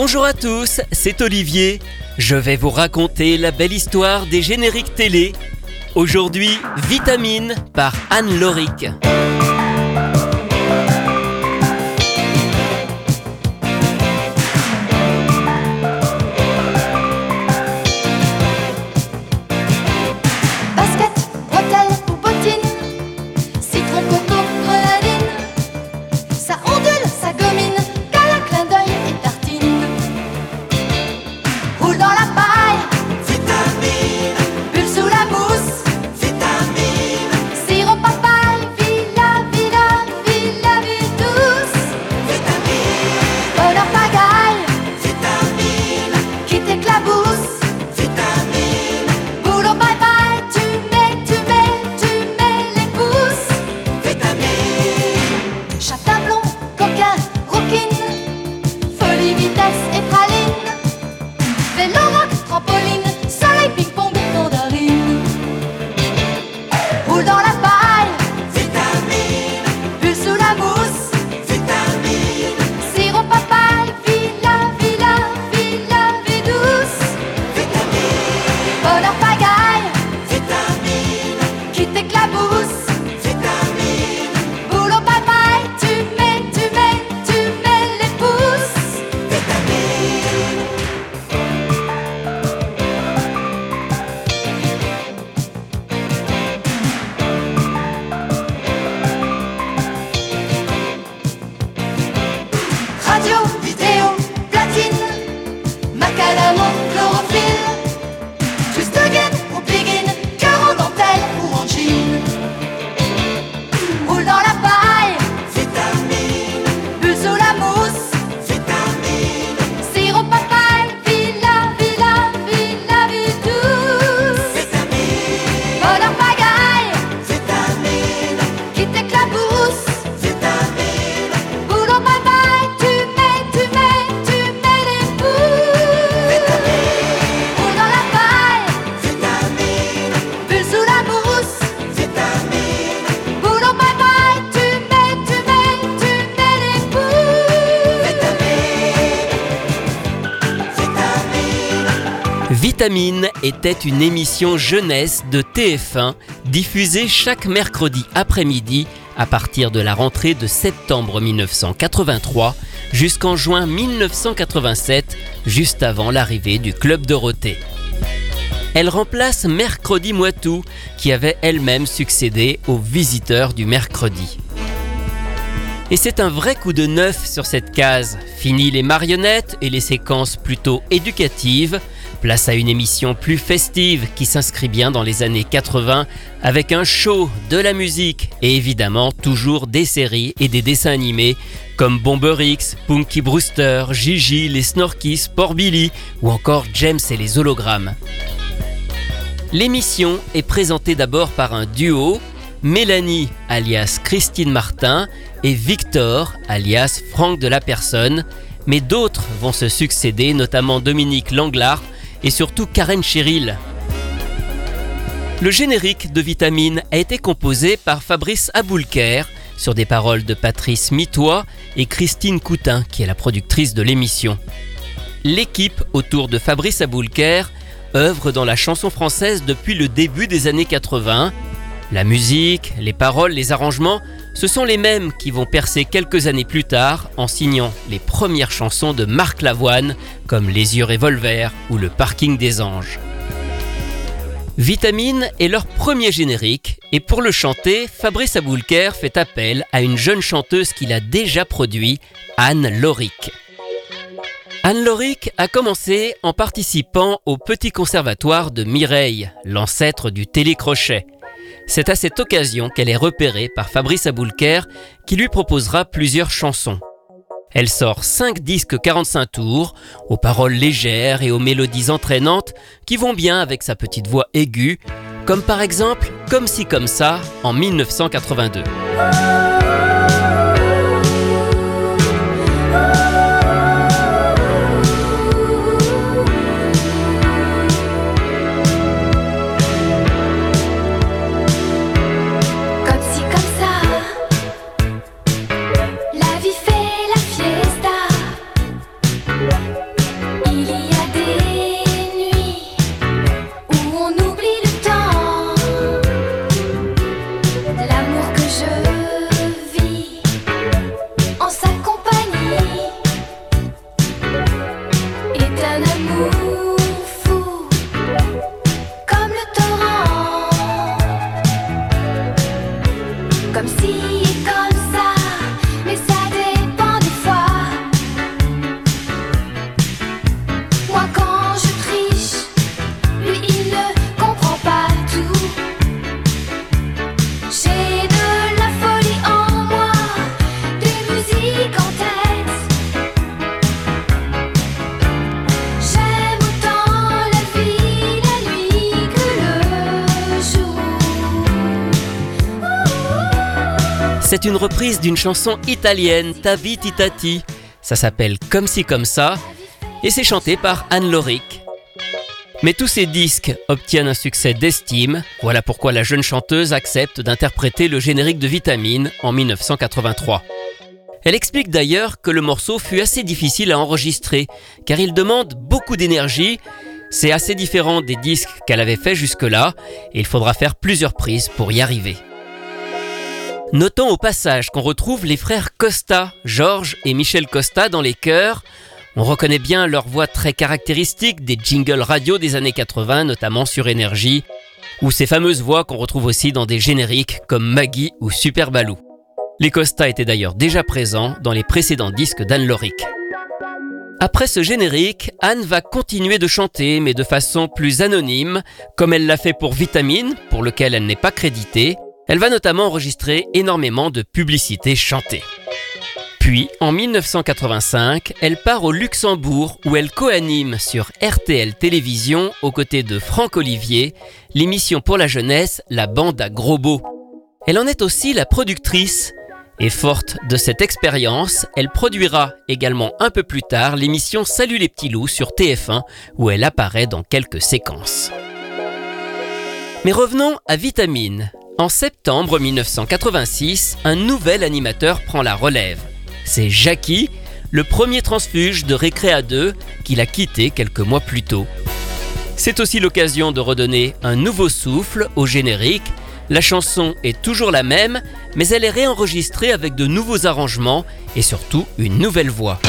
Bonjour à tous, c'est Olivier. Je vais vous raconter la belle histoire des génériques télé. Aujourd'hui, Vitamine par Anne Loric. Vitamine était une émission jeunesse de TF1 diffusée chaque mercredi après-midi à partir de la rentrée de septembre 1983 jusqu'en juin 1987, juste avant l'arrivée du Club Dorothée. Elle remplace Mercredi Moitou, qui avait elle-même succédé aux visiteurs du mercredi. Et c'est un vrai coup de neuf sur cette case. Fini les marionnettes et les séquences plutôt éducatives. Place à une émission plus festive qui s'inscrit bien dans les années 80 avec un show, de la musique et évidemment toujours des séries et des dessins animés comme Bomber X, Punky Brewster, Gigi, les Snorkies, Sport Billy ou encore James et les hologrammes. L'émission est présentée d'abord par un duo, Mélanie alias Christine Martin et Victor alias Franck de la Personne, mais d'autres vont se succéder, notamment Dominique Langlard et surtout Karen Cheryl. Le générique de Vitamine a été composé par Fabrice Aboulker sur des paroles de Patrice Mitois et Christine Coutin, qui est la productrice de l'émission. L'équipe autour de Fabrice Aboulker œuvre dans la chanson française depuis le début des années 80 la musique, les paroles, les arrangements, ce sont les mêmes qui vont percer quelques années plus tard en signant les premières chansons de Marc Lavoine comme Les yeux revolver ou Le parking des anges. Vitamine est leur premier générique et pour le chanter, Fabrice Aboulker fait appel à une jeune chanteuse qu'il a déjà produit, Anne Loric. Anne Loric a commencé en participant au Petit Conservatoire de Mireille, l'ancêtre du télécrochet. C'est à cette occasion qu'elle est repérée par Fabrice Aboulker qui lui proposera plusieurs chansons. Elle sort 5 disques 45 tours, aux paroles légères et aux mélodies entraînantes qui vont bien avec sa petite voix aiguë, comme par exemple Comme si comme ça en 1982. C'est une reprise d'une chanson italienne, Tavi Titati. Ça s'appelle Comme si comme ça et c'est chanté par Anne Lorick. Mais tous ces disques obtiennent un succès d'estime, voilà pourquoi la jeune chanteuse accepte d'interpréter le générique de Vitamine en 1983. Elle explique d'ailleurs que le morceau fut assez difficile à enregistrer, car il demande beaucoup d'énergie, c'est assez différent des disques qu'elle avait fait jusque-là, et il faudra faire plusieurs prises pour y arriver. Notons au passage qu'on retrouve les frères Costa, Georges et Michel Costa dans les chœurs, on reconnaît bien leur voix très caractéristique des jingles radio des années 80, notamment sur Énergie, ou ces fameuses voix qu'on retrouve aussi dans des génériques comme Maggie ou Super Baloo. Les Costa étaient d'ailleurs déjà présents dans les précédents disques d'Anne Lorick. Après ce générique, Anne va continuer de chanter, mais de façon plus anonyme, comme elle l'a fait pour Vitamine, pour lequel elle n'est pas créditée. Elle va notamment enregistrer énormément de publicités chantées. Puis, en 1985, elle part au Luxembourg où elle co-anime sur RTL Télévision, aux côtés de Franck Olivier, l'émission pour la jeunesse La Bande à Gros. Elle en est aussi la productrice. Et forte de cette expérience, elle produira également un peu plus tard l'émission Salut les petits loups sur TF1 où elle apparaît dans quelques séquences. Mais revenons à Vitamine. En septembre 1986, un nouvel animateur prend la relève c'est Jackie, le premier transfuge de Récréa 2 qu'il a quitté quelques mois plus tôt. C'est aussi l'occasion de redonner un nouveau souffle au générique. La chanson est toujours la même, mais elle est réenregistrée avec de nouveaux arrangements et surtout une nouvelle voix.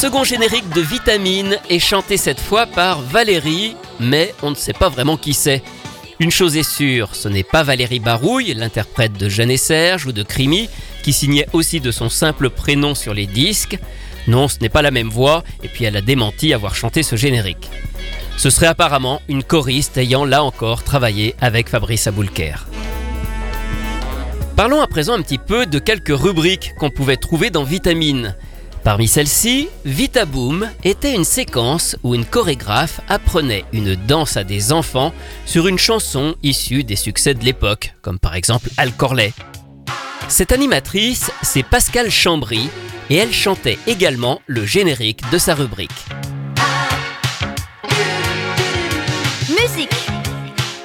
Second générique de Vitamine est chanté cette fois par Valérie, mais on ne sait pas vraiment qui c'est. Une chose est sûre, ce n'est pas Valérie Barouille, l'interprète de Jeanne Serge ou de Crimi, qui signait aussi de son simple prénom sur les disques. Non, ce n'est pas la même voix, et puis elle a démenti avoir chanté ce générique. Ce serait apparemment une choriste ayant là encore travaillé avec Fabrice Aboulker. Parlons à présent un petit peu de quelques rubriques qu'on pouvait trouver dans Vitamine. Parmi celles-ci, Vitaboom était une séquence où une chorégraphe apprenait une danse à des enfants sur une chanson issue des succès de l'époque, comme par exemple Al Corley. Cette animatrice, c'est Pascal Chambry, et elle chantait également le générique de sa rubrique. Musique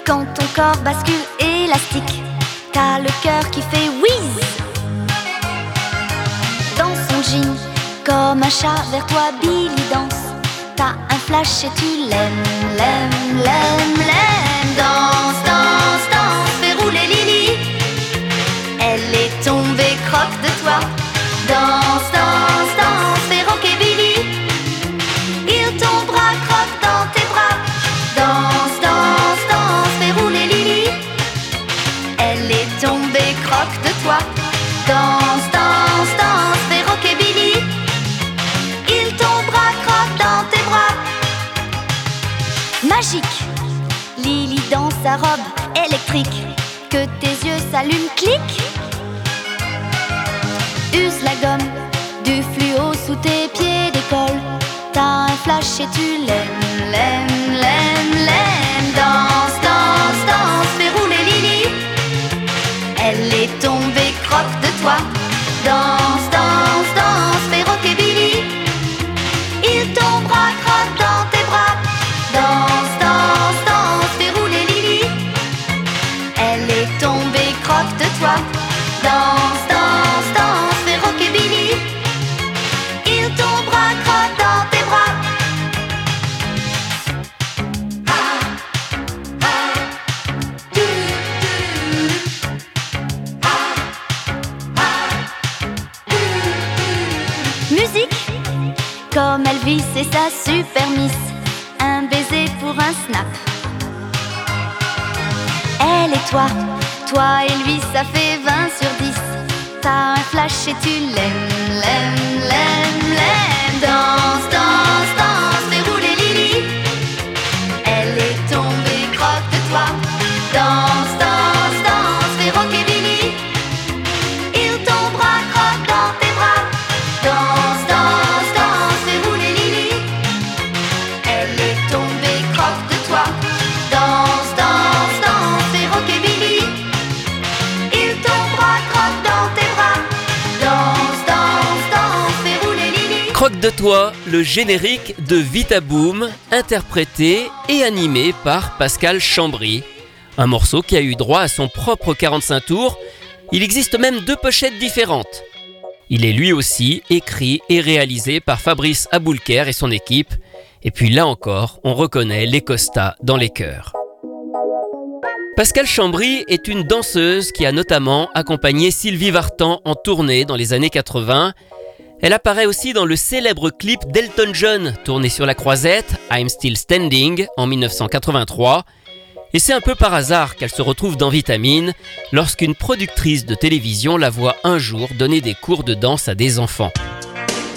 Quand ton corps bascule élastique, t'as le cœur qui fait whiz Dans son jean, comme un chat vers toi, Billy danse. T'as un flash et tu l'aimes, l'aimes, l'aimes, l'aimes. Magique, Lily dans sa robe électrique. Que tes yeux s'allument, clic. Use la gomme, du fluo sous tes pieds d'école. T'as un flash et tu l'aimes, l'aimes, l'aimes, l'aimes. Danse, toi, et lui ça fait 20 sur 10 T'as un flash et tu l'aimes, l'aimes, l'aimes, l'aimes. Danse, danse, danse, de toi, le générique de Vitaboom, interprété et animé par Pascal Chambry. Un morceau qui a eu droit à son propre 45 tours. Il existe même deux pochettes différentes. Il est lui aussi écrit et réalisé par Fabrice Aboulker et son équipe. Et puis là encore, on reconnaît les Costa dans les chœurs. Pascal Chambry est une danseuse qui a notamment accompagné Sylvie Vartan en tournée dans les années 80. Elle apparaît aussi dans le célèbre clip d'Elton John tourné sur la croisette I'm Still Standing en 1983. Et c'est un peu par hasard qu'elle se retrouve dans Vitamine lorsqu'une productrice de télévision la voit un jour donner des cours de danse à des enfants.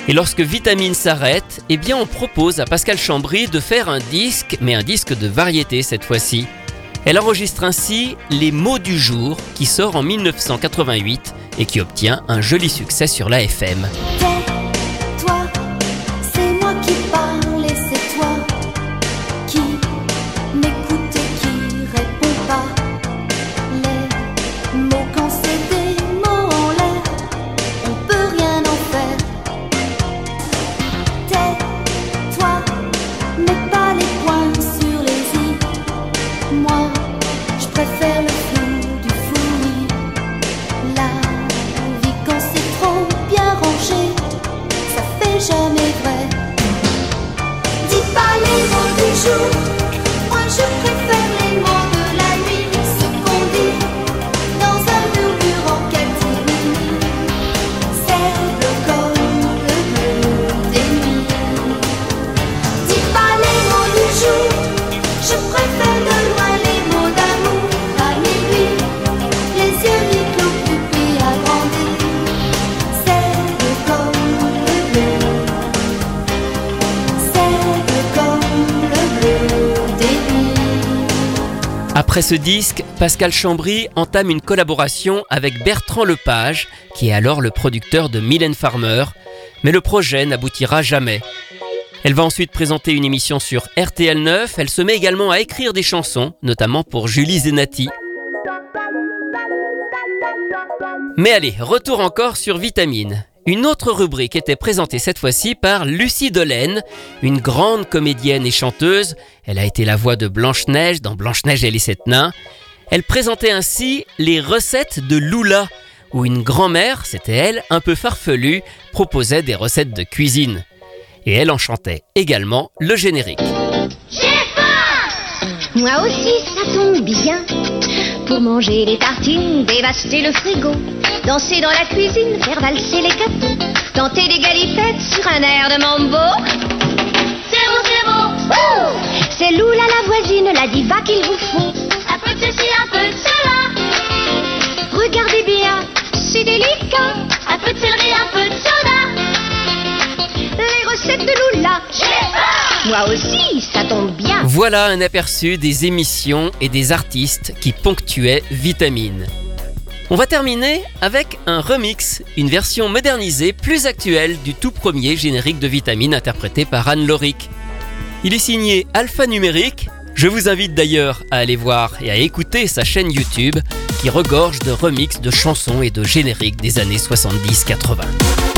Et lorsque Vitamine s'arrête, eh bien on propose à Pascal Chambry de faire un disque, mais un disque de variété cette fois-ci. Elle enregistre ainsi Les mots du jour qui sort en 1988 et qui obtient un joli succès sur la FM. Après ce disque, Pascal Chambry entame une collaboration avec Bertrand Lepage, qui est alors le producteur de Mylène Farmer, mais le projet n'aboutira jamais. Elle va ensuite présenter une émission sur RTL 9, elle se met également à écrire des chansons, notamment pour Julie Zenati. Mais allez, retour encore sur Vitamine. Une autre rubrique était présentée cette fois-ci par Lucie Delaine, une grande comédienne et chanteuse. Elle a été la voix de Blanche-Neige dans Blanche-Neige et les sept nains. Elle présentait ainsi les recettes de Lula, où une grand-mère, c'était elle, un peu farfelue, proposait des recettes de cuisine. Et elle en chantait également le générique. Moi aussi, ça tombe bien. Pour manger les tartines, dévaster le frigo, danser dans la cuisine, faire valser les gâteaux, tenter des galipettes sur un air de mambo. C'est bon, c'est bon. C'est Loula la voisine, la diva qu'il vous faut. Un peu de ceci, un peu de cela. Regardez bien, c'est délicat. Un peu de céleri, un peu de soda. Les recettes de Loula. Moi aussi, ça tombe bien. Voilà un aperçu des émissions et des artistes qui ponctuaient Vitamine. On va terminer avec un remix, une version modernisée plus actuelle du tout premier générique de Vitamine interprété par Anne Lorick. Il est signé Alpha Numérique. Je vous invite d'ailleurs à aller voir et à écouter sa chaîne YouTube qui regorge de remixes de chansons et de génériques des années 70-80.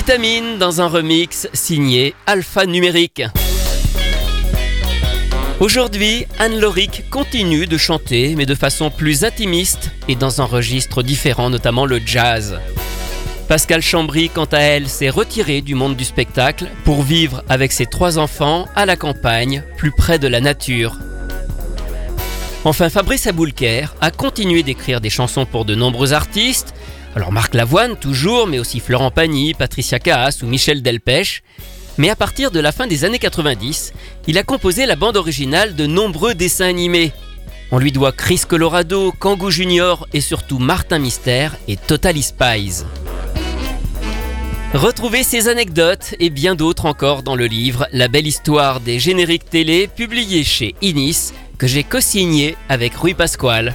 Vitamine dans un remix signé Alpha Numérique. Aujourd'hui, Anne Loric continue de chanter, mais de façon plus intimiste et dans un registre différent, notamment le jazz. Pascal Chambry, quant à elle, s'est retirée du monde du spectacle pour vivre avec ses trois enfants à la campagne, plus près de la nature. Enfin, Fabrice Aboulker a continué d'écrire des chansons pour de nombreux artistes. Alors Marc Lavoine toujours, mais aussi Florent Pagny, Patricia Caas ou Michel Delpech. Mais à partir de la fin des années 90, il a composé la bande originale de nombreux dessins animés. On lui doit Chris Colorado, Kangoo Junior et surtout Martin Mystère et Totally Spies. Retrouvez ces anecdotes et bien d'autres encore dans le livre La belle histoire des génériques télé publié chez Inis que j'ai co-signé avec Rui Pasquale.